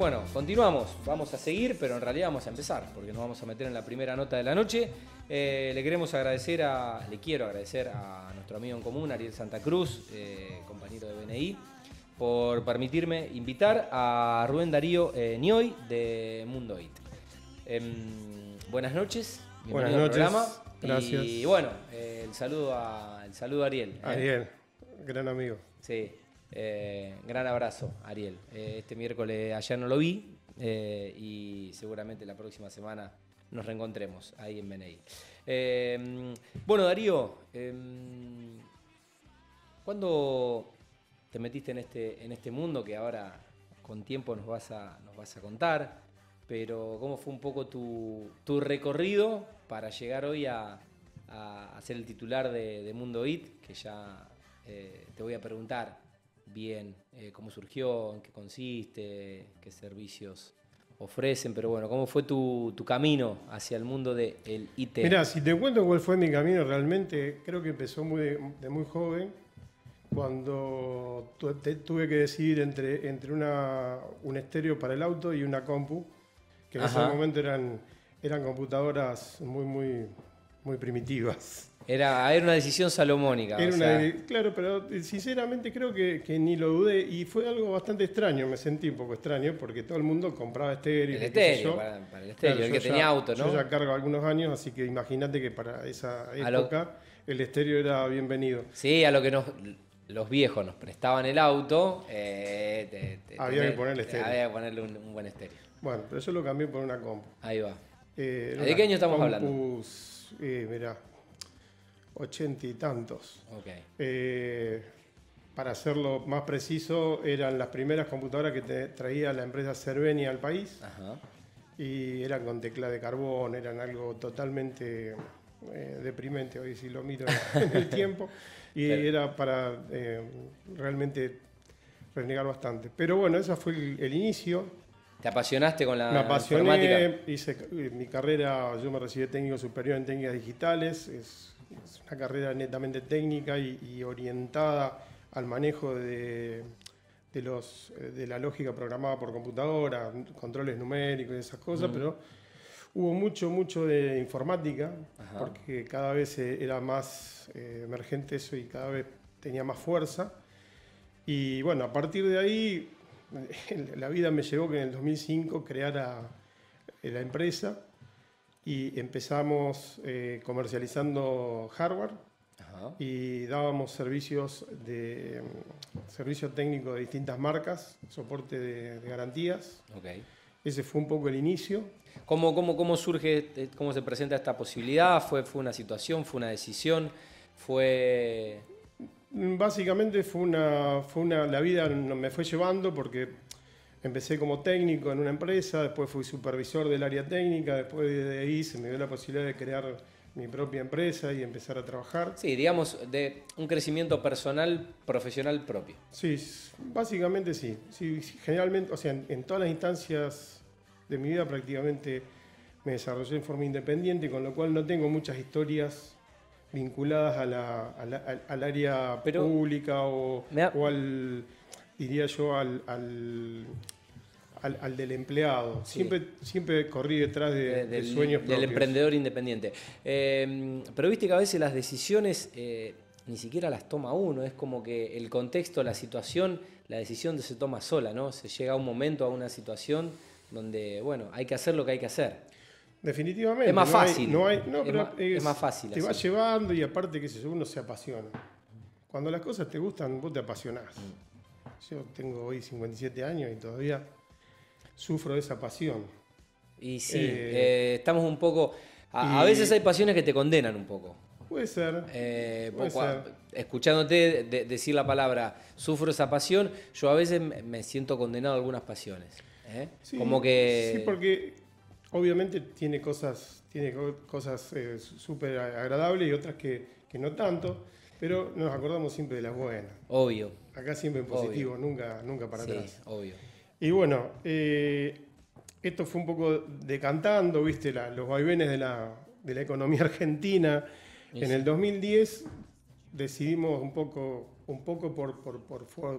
Bueno, continuamos, vamos a seguir, pero en realidad vamos a empezar, porque nos vamos a meter en la primera nota de la noche. Eh, le queremos agradecer a, le quiero agradecer a nuestro amigo en común, Ariel Santa Cruz, eh, compañero de BNI, por permitirme invitar a Rubén Darío eh, Nioy de Mundo IT. Em, buenas noches, buenas noches. Al programa. Gracias. Y bueno, el, saludo a, el saludo a Ariel. Ariel, gran amigo. Sí, eh, gran abrazo, Ariel. Eh, este miércoles ayer no lo vi eh, y seguramente la próxima semana nos reencontremos ahí en BNI. bueno, Darío, ¿cuándo te metiste en este, en este mundo que ahora con tiempo nos vas a, nos vas a contar? Pero ¿cómo fue un poco tu, recorrido para llegar hoy a, ser el titular de, de Mundo IT? Que ya te voy a preguntar bien eh, cómo surgió, en qué consiste, qué servicios ofrecen, pero bueno, ¿cómo fue tu, camino hacia el mundo del IT? Mira, si te cuento cuál fue mi camino, realmente creo que empezó muy de, muy joven, cuando tuve que decidir entre, entre una, un estéreo para el auto y una compu, que en ese momento eran, eran computadoras muy, muy, muy primitivas. Era, era una decisión salomónica. claro, pero eh, sinceramente creo que, ni lo dudé y fue algo bastante extraño, me sentí un poco extraño porque todo el mundo compraba estéreo. El estéreo, para, el estéreo, el que tenía auto, ¿no? Yo ya cargo algunos años, así que imagínate que para esa época el estéreo era bienvenido. Sí, a lo que nos, los viejos nos prestaban el auto, eh, había que ponerle estéreo. Había que ponerle un, buen estéreo. Bueno, pero eso lo cambié por una compu. Ahí va. Eh, ¿De qué año estamos hablando? Eh, mirá, ochenta y tantos. Eh, para hacerlo más preciso, eran las primeras computadoras que traía la empresa Cervenia al país. Y eran con tecla de carbón, eran algo totalmente eh, deprimente, hoy si lo miro en el tiempo. Y era para eh, realmente renegar bastante. Pero bueno, ese fue el, inicio. ¿Te apasionaste con la Me apasioné, hice mi carrera, yo me recibí técnico superior en técnicas digitales, es es una carrera netamente técnica y, orientada al manejo de, los, eh, de la lógica programada por computadora, controles numéricos y esas cosas, pero hubo mucho, mucho de informática, porque cada vez eh, era más eh, emergente eso y cada vez tenía más fuerza. Y bueno, a partir de ahí, la vida me llevó que en el 2005 creara la empresa y empezamos eh, comercializando hardware y dábamos servicios de mm, servicio técnico de distintas marcas, soporte de, garantías. Ese fue un poco el inicio. ¿Cómo, cómo, cómo surge, eh, cómo se presenta esta posibilidad? ¿Fue, ¿Fue una situación, fue una decisión? ¿Fue...? Básicamente fue una, fue una, la vida me fue llevando porque Empecé como técnico en una empresa, después fui supervisor del área técnica, después de ahí se me dio la posibilidad de crear mi propia empresa y empezar a trabajar. Sí, digamos, de un crecimiento personal, profesional propio. Sí, básicamente sí. sí generalmente, o sea, en, todas las instancias de mi vida prácticamente me desarrollé en forma independiente, con lo cual no tengo muchas historias vinculadas a la, al, área pública o, o al diría yo, al, al, del empleado. Siempre, siempre corrí detrás de, del, sueños Del emprendedor independiente. Em, pero viste que a veces las decisiones eh, ni siquiera las toma uno, es como que el contexto, la situación, la decisión se toma sola, ¿no? Se llega a un momento, a una situación donde, bueno, hay que hacer lo que hay que hacer. Definitivamente. Es más fácil. no hay, es, más, fácil. Te va llevando y aparte, que sé uno se apasiona. Cuando las cosas te gustan, vos te apasionás. Mm. Yo tengo hoy 57 años y todavía sufro de esa pasión. Y sí, eh, eh, estamos un poco... A, veces hay pasiones que te condenan un poco. Puede ser. Eh, escuchándote decir la palabra sufro esa pasión, yo a veces me siento condenado a algunas pasiones. Sí, Como que... Sí, porque obviamente tiene cosas, tiene cosas súper agradables y otras que, que no tanto. Pero nos acordamos siempre de las buenas. Obvio. Acá siempre en positivo, nunca, nunca para sí, atrás. obvio. Y bueno, eh, esto fue un poco decantando, viste, los vaivenes de la, economía argentina. en el 2010 decidimos un poco, un poco por,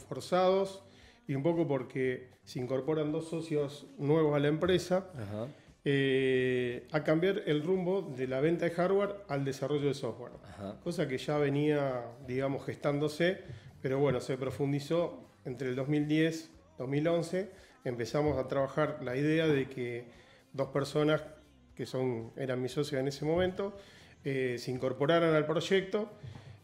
forzados y un poco porque se incorporan dos socios nuevos a la empresa, eh, a cambiar el rumbo de la venta de hardware al desarrollo de software. Cosa que ya venía, digamos, gestándose, pero bueno, se profundizó entre el 2010 2011. Empezamos a trabajar la idea de que dos personas que son, eran mis socios en ese momento, eh, se incorporaran al proyecto.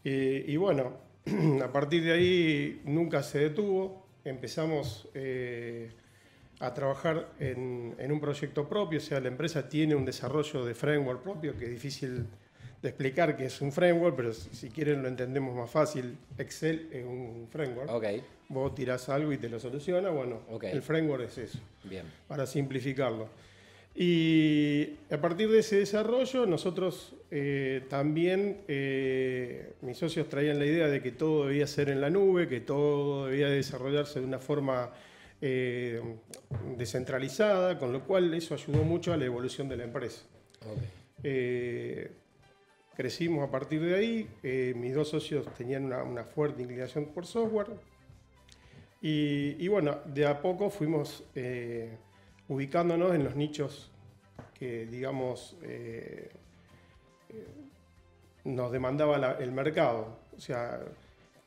Eh, y bueno, a partir de ahí nunca se detuvo. Empezamos eh, a trabajar en, un proyecto propio, o sea, la empresa tiene un desarrollo de framework propio, que es difícil de explicar que es un framework, pero si quieren lo entendemos más fácil. Excel es un framework. Okay. Vos tirás algo y te lo soluciona. Bueno, el framework es eso. Bien. Para simplificarlo. Y a partir de ese desarrollo, nosotros eh, también, eh, mis socios traían la idea de que todo debía ser en la nube, que todo debía desarrollarse de una forma eh, descentralizada, con lo cual eso ayudó mucho a la evolución de la empresa. crecimos a partir de ahí, mis dos socios tenían una, fuerte inclinación por software, y, y, bueno, de a poco fuimos ubicándonos en los nichos que, digamos, eh, eh, nos demandaba el mercado. O sea,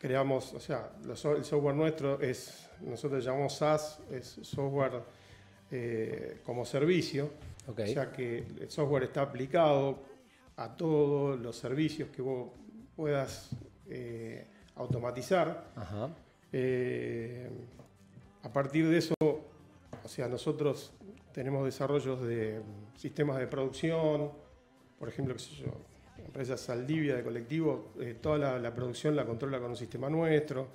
creamos, o sea, el software nuestro es, nosotros llamamos SaaS, es software eh, como servicio. O sea que el software está aplicado a todos los servicios que vos puedas automatizar. a partir de eso o sea, nosotros tenemos desarrollos de sistemas de producción, por ejemplo, qué sé yo, empresa Saldivia de colectivo, eh, toda la, producción la controla con un sistema nuestro.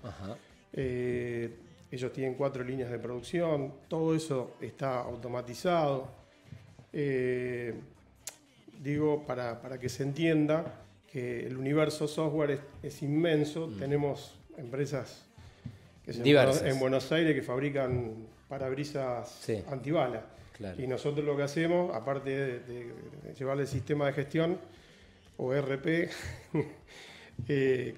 Eh, ellos tienen cuatro líneas de producción, todo eso está automatizado. Eh, digo, para, que se entienda que el universo software es, inmenso, mm. tenemos empresas que se en Buenos Aires que fabrican parabrisas sí. antibala. Y nosotros lo que hacemos, aparte de, llevarle el sistema de gestión o RP, eh,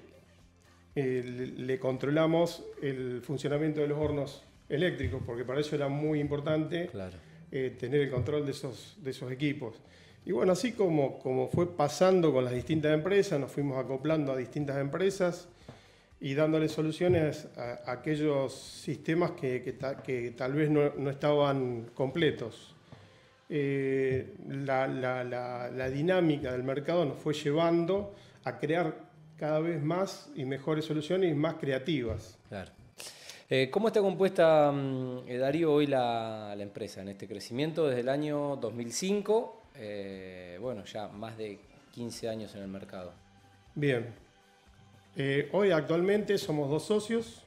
le, controlamos el funcionamiento de los hornos eléctricos, porque para eso era muy importante eh, tener el control de esos, de esos equipos. Y bueno, así como, como fue pasando con las distintas empresas, nos fuimos acoplando a distintas empresas y dándole soluciones a, aquellos sistemas que, que, tal vez no, estaban completos. Eh, la, la, la, dinámica del mercado nos fue llevando a crear cada vez más y mejores soluciones y más creativas. Claro. Eh, ¿Cómo está compuesta, mm, eh, Darío, hoy la, empresa en este crecimiento desde el año 2005? bueno, ya más de 15 años en el mercado. Bien, hoy actualmente somos dos socios.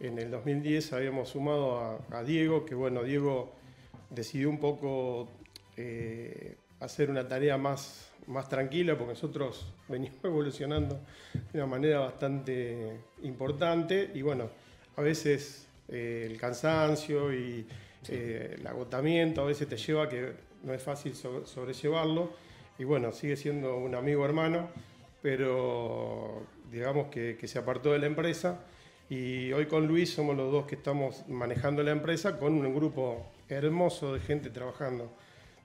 Eh, en el 2010 habíamos sumado a, Diego, que bueno, Diego decidió un poco eh, hacer una tarea más, más tranquila, porque nosotros venimos evolucionando de una manera bastante importante. Y bueno, a veces el cansancio y el agotamiento a veces te lleva a que no es fácil sobrellevarlo. Y bueno, sigue siendo un amigo hermano pero digamos que, se apartó de la empresa y hoy con Luis somos los dos que estamos manejando la empresa con un grupo hermoso de gente trabajando.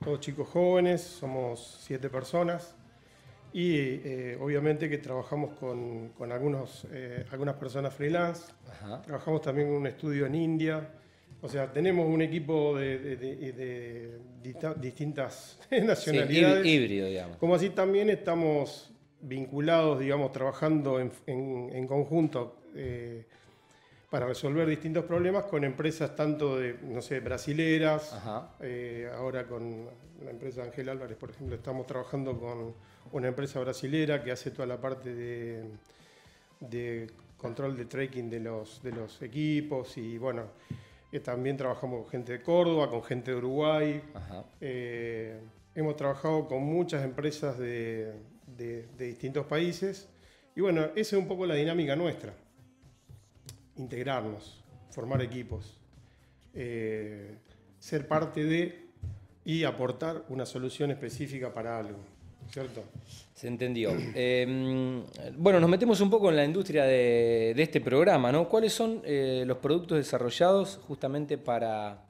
Todos chicos jóvenes, somos siete personas y eh, obviamente que trabajamos con, con algunos, eh, algunas personas freelance. Trabajamos también en un estudio en India. O sea, tenemos un equipo de, distintas nacionalidades. Sí, híbrido, digamos. Como así también estamos vinculados, digamos, trabajando en, conjunto eh, para resolver distintos problemas con empresas tanto de, no sé, brasileras, eh, ahora con la empresa Ángel Álvarez, por ejemplo, estamos trabajando con una empresa brasilera que hace toda la parte de, control de tracking de los, de los equipos y bueno, eh, también trabajamos con gente de Córdoba, con gente de Uruguay. hemos trabajado con muchas empresas de, de, distintos países. Y bueno, esa es un poco la dinámica nuestra. Integrarnos, formar equipos, eh, ser parte de y aportar una solución específica para algo. ¿cierto? Se entendió. Eh, bueno, nos metemos un poco en la industria de, este programa, ¿no? ¿Cuáles son eh, los productos desarrollados justamente para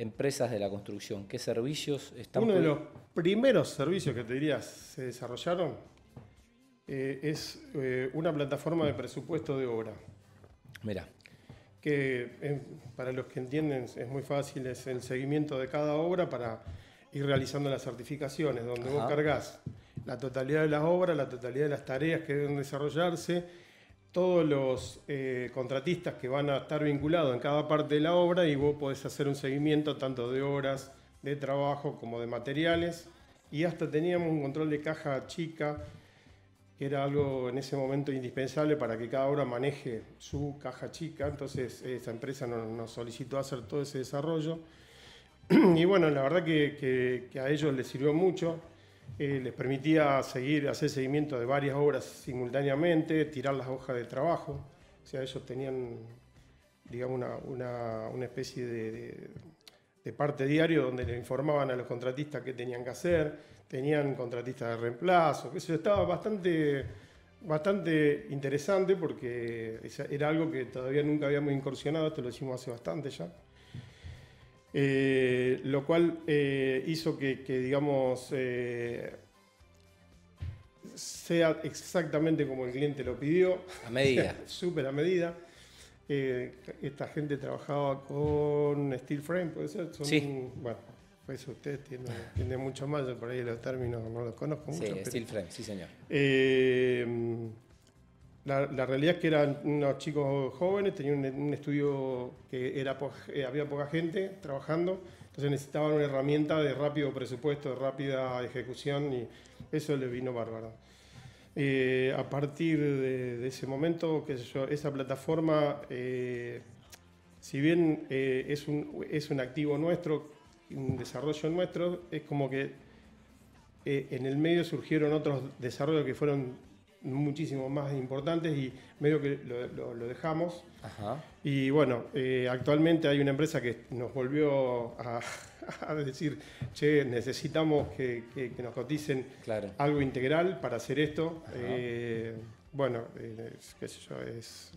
empresas de la construcción? ¿Qué servicios están? Uno de los primeros servicios que te diría se desarrollaron eh, es una plataforma de presupuesto de obra. Mira. Que para los que entienden es muy fácil, es el seguimiento de cada obra para ir realizando las certificaciones, donde vos cargas la totalidad de las obras, la totalidad de las tareas que deben desarrollarse, todos los eh, contratistas que van a estar vinculados en cada parte de la obra y vos podés hacer un seguimiento tanto de horas de trabajo como de materiales. Y hasta teníamos un control de caja chica que era algo en ese momento indispensable para que cada obra maneje su caja chica, entonces esa empresa nos, solicitó hacer todo ese desarrollo. Y bueno, la verdad que a ellos les sirvió mucho eh, les permitía seguir, hacer seguimiento de varias obras simultáneamente, tirar las hojas de trabajo. O sea, ellos tenían, digamos, una, especie de, parte diario donde le informaban a los contratistas qué tenían que hacer, tenían contratistas de reemplazo, eso estaba bastante, bastante interesante porque era algo que todavía nunca habíamos incursionado, esto lo hicimos hace bastante ya. Eh, lo cual eh, hizo que, digamos, eh, sea exactamente como el cliente lo pidió. A medida. Súper a medida. esta gente trabajaba con steel frame, puede ser. sí. Bueno, pues ustedes tienen, mucho más, yo por ahí los términos no los conozco mucho. Sí, steel frame, sí señor. La, realidad es que eran unos chicos jóvenes, tenían un, estudio que era eh, había poca gente trabajando, entonces necesitaban una herramienta de rápido presupuesto, de rápida ejecución y eso les vino bárbaro. Eh, a partir de, ese momento, qué sé yo, esa plataforma, eh, si bien es, un, es un activo nuestro, un desarrollo nuestro, es como que en el medio surgieron otros desarrollos que fueron muchísimo más importantes y medio que lo, dejamos. Y bueno, eh, actualmente hay una empresa que nos volvió a, decir, che, necesitamos que, nos coticen algo integral para hacer esto. Eh, bueno, eh, qué sé yo, es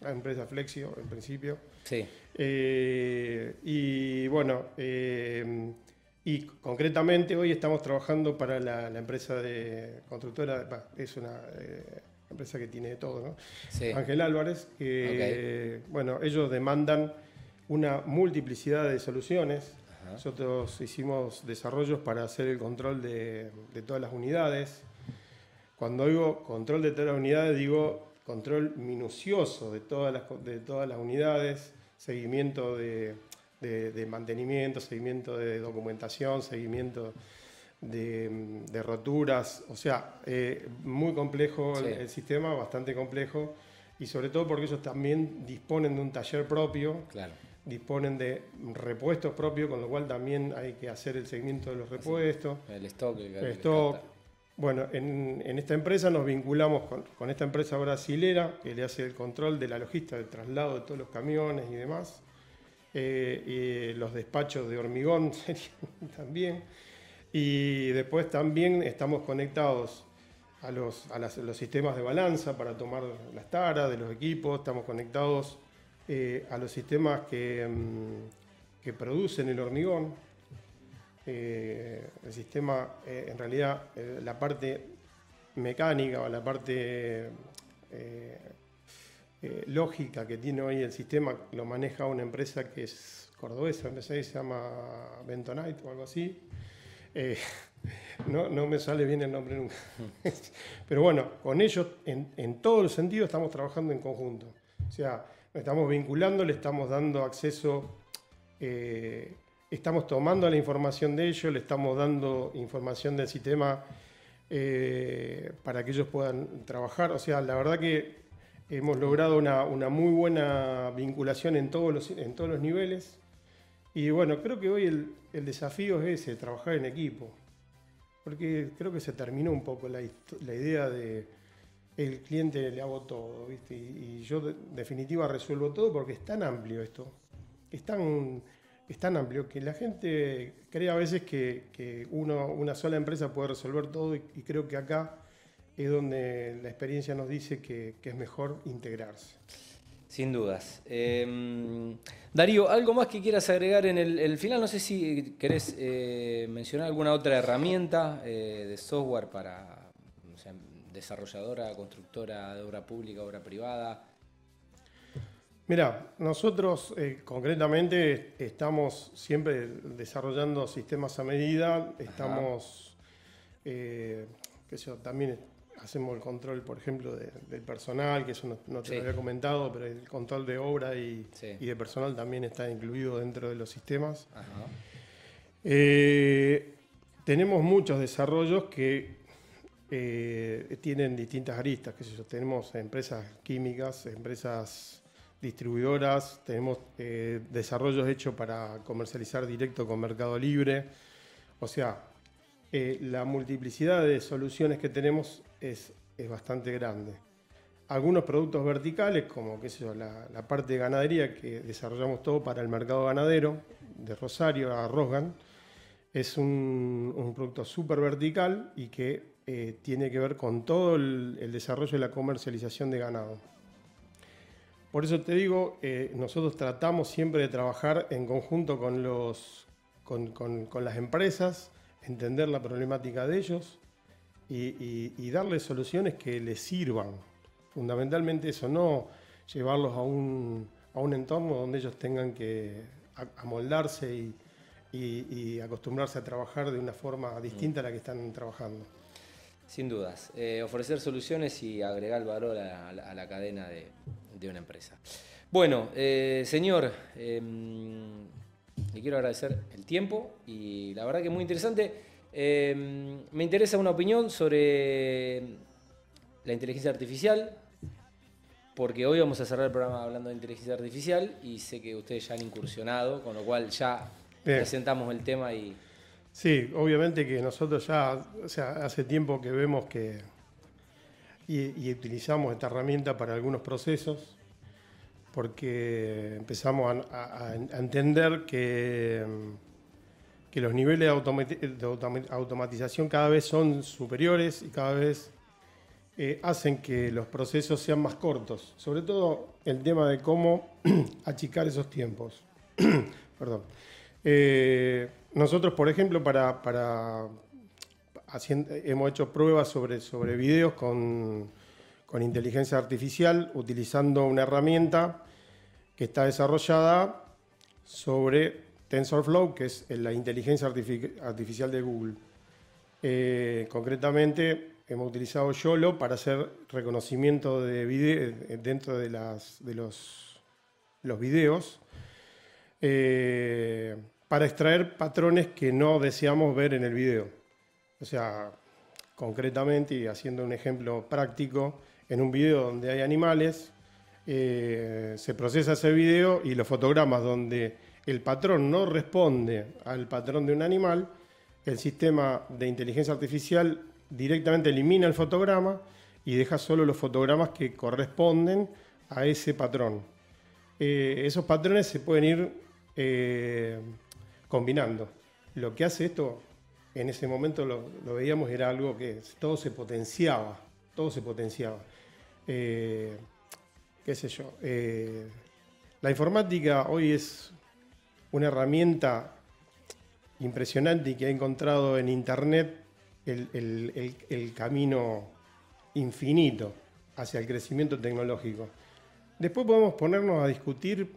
la empresa Flexio en principio. Sí. y bueno, y concretamente hoy estamos trabajando para la, empresa de constructora, es una eh, empresa que tiene de todo, ¿no? Ángel Álvarez, que bueno, ellos demandan una multiplicidad de soluciones. Nosotros hicimos desarrollos para hacer el control de, todas las unidades. Cuando digo control de todas las unidades, digo control minucioso de todas las, de todas las unidades, seguimiento de de, mantenimiento, seguimiento de documentación, seguimiento de, roturas, o sea, eh, muy complejo el, sistema, bastante complejo, y sobre todo porque ellos también disponen de un taller propio, disponen de repuestos propios, con lo cual también hay que hacer el seguimiento de los repuestos. El stock. El, stock. Bueno, en, esta empresa nos vinculamos con, con, esta empresa brasilera que le hace el control de la logística, del traslado de todos los camiones y demás. Eh, y los despachos de hormigón también. Y después también estamos conectados a los, a los sistemas de balanza para tomar las taras de los equipos, estamos conectados eh, a los sistemas que, mm, que, producen el hormigón. Eh, el sistema, en realidad, la parte mecánica o la parte eh, lógica que tiene hoy el sistema lo maneja una empresa que es cordobesa, se llama Bentonite o algo así. Eh, no, no, me sale bien el nombre nunca. Pero bueno, con ellos en, en todos los sentidos estamos trabajando en conjunto. O sea, nos estamos vinculando, le estamos dando acceso, eh, estamos tomando la información de ellos, le estamos dando información del sistema para que ellos puedan trabajar. O sea, la verdad que Hemos logrado una, muy buena vinculación en todos, los, en todos los niveles. Y bueno, creo que hoy el, desafío es ese, trabajar en equipo. Porque creo que se terminó un poco la, idea de el cliente le hago todo, ¿viste? Y, yo de, definitiva resuelvo todo porque es tan amplio esto. Es tan, es tan amplio que la gente cree a veces que, uno, una sola empresa puede resolver todo y, creo que acá es donde la experiencia nos dice que, es mejor integrarse. Sin dudas. Em, Darío, ¿algo más que quieras agregar en el, final? No sé si querés eh, mencionar alguna otra herramienta eh, de software para desarrolladora, constructora de obra pública, obra privada. Mira, nosotros eh, concretamente estamos siempre desarrollando sistemas a medida, estamos, qué sé yo, también hacemos el control, por ejemplo, del personal, que eso no, te lo había comentado, pero el control de obra y, de personal también está incluido dentro de los sistemas. Eh, tenemos muchos desarrollos que tienen distintas aristas, yo, tenemos empresas químicas, empresas distribuidoras, tenemos eh, desarrollos hechos para comercializar directo con Mercado Libre. O sea, eh, la multiplicidad de soluciones que tenemos es, bastante grande. Algunos productos verticales, como qué la, parte de ganadería que desarrollamos todo para el mercado ganadero, de Rosario a Rosgan, es un, producto súper vertical y que eh, tiene que ver con todo el desarrollo y la comercialización de ganado. Por eso te digo, eh, nosotros tratamos siempre de trabajar en conjunto con, los, con, las empresas, entender la problemática de ellos y, darles soluciones que les sirvan. Fundamentalmente eso, no llevarlos a un, entorno donde ellos tengan que amoldarse y, y, acostumbrarse a trabajar de una forma distinta a la que están trabajando. Sin dudas. Eh, ofrecer soluciones y agregar valor a la cadena de, de una empresa. Bueno, eh, señor, em, le quiero agradecer el tiempo y la verdad que es muy interesante. Em, me interesa una opinión sobre la inteligencia artificial, porque hoy vamos a cerrar el programa hablando de inteligencia artificial y sé que ustedes ya han incursionado, con lo cual ya presentamos el tema y... Sí, obviamente que nosotros ya, o sea, hace tiempo que vemos que y, utilizamos esta herramienta para algunos procesos porque empezamos a, entender que, que, los niveles de, automatización cada vez son superiores y cada vez eh, hacen que los procesos sean más cortos. Sobre todo el tema de cómo achicar esos tiempos. Perdón. Eh, nosotros, por ejemplo, para, para hemos hecho pruebas sobre, sobre videos con, inteligencia artificial utilizando una herramienta que está desarrollada sobre TensorFlow, que es la inteligencia artificial de Google. Eh, concretamente, hemos utilizado YOLO para hacer reconocimiento de video dentro de, los, videos eh, para extraer patrones que no deseamos ver en el video. O sea, concretamente y haciendo un ejemplo práctico, en un video donde hay animales, eh, se procesa ese video y los fotogramas donde el patrón no responde al patrón de un animal, el sistema de inteligencia artificial directamente elimina el fotograma y deja solo los fotogramas que corresponden a ese patrón. Eh, esos patrones se pueden ir eh, combinando. Lo que hace esto en ese momento lo, veíamos, era algo que todo se potenciaba, todo se potenciaba. Eh, qué sé yo. La informática hoy es una herramienta impresionante y que ha encontrado en Internet el, camino infinito hacia el crecimiento tecnológico. Después podemos ponernos a discutir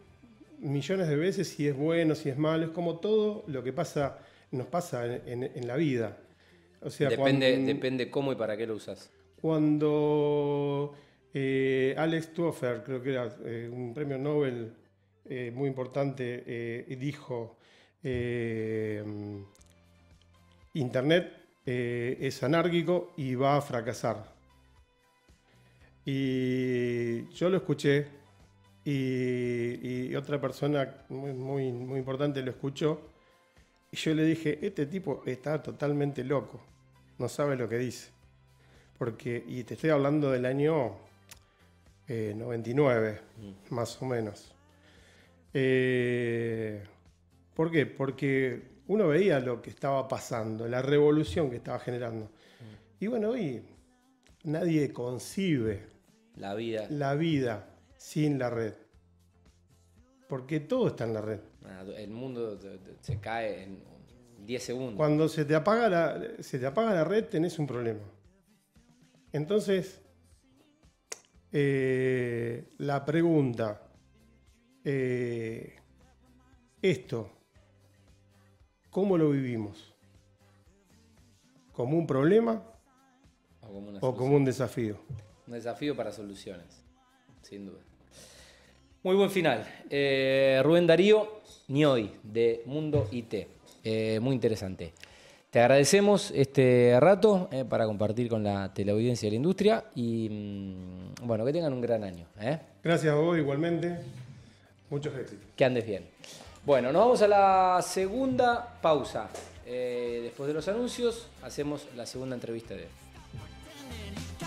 millones de veces si es bueno, si es malo, es como todo lo que pasa nos pasa en, la vida. O sea, depende, depende cómo y para qué lo usas. Cuando eh, Alex Toffer, creo que era eh, un premio Nobel eh, muy importante, dijo, Internet es anárquico y va a fracasar. Y yo lo escuché y, otra persona muy, muy, muy importante lo escuchó y yo le dije, este tipo está totalmente loco, no sabe lo que dice. Porque, y te estoy hablando del año 99, eh, mm. más o menos. Eh, ¿Por qué? Porque uno veía lo que estaba pasando, la revolución que estaba generando. Y bueno, hoy nadie concibe La vida. la vida sin la red. Porque todo está en la red. Nada, El mundo se cae en 10 segundos. Cuando se te apaga la, se te apaga la red, tenés un problema. Entonces, eh, la pregunta, eh, esto, ¿cómo lo vivimos? ¿Como un problema O como una o solución. como un desafío? Un desafío para soluciones, sin duda. Muy buen final. Eh, Rubén Darío, Nioy, de Mundo IT. Eh, muy interesante. Te agradecemos este rato eh, para compartir con la teleaudiencia de la industria y mm, bueno, que tengan un gran año. Gracias a vos igualmente. Muchos éxitos. Que andes bien. Bueno, nos vamos a la segunda pausa. Eh, después de los anuncios, hacemos la segunda entrevista de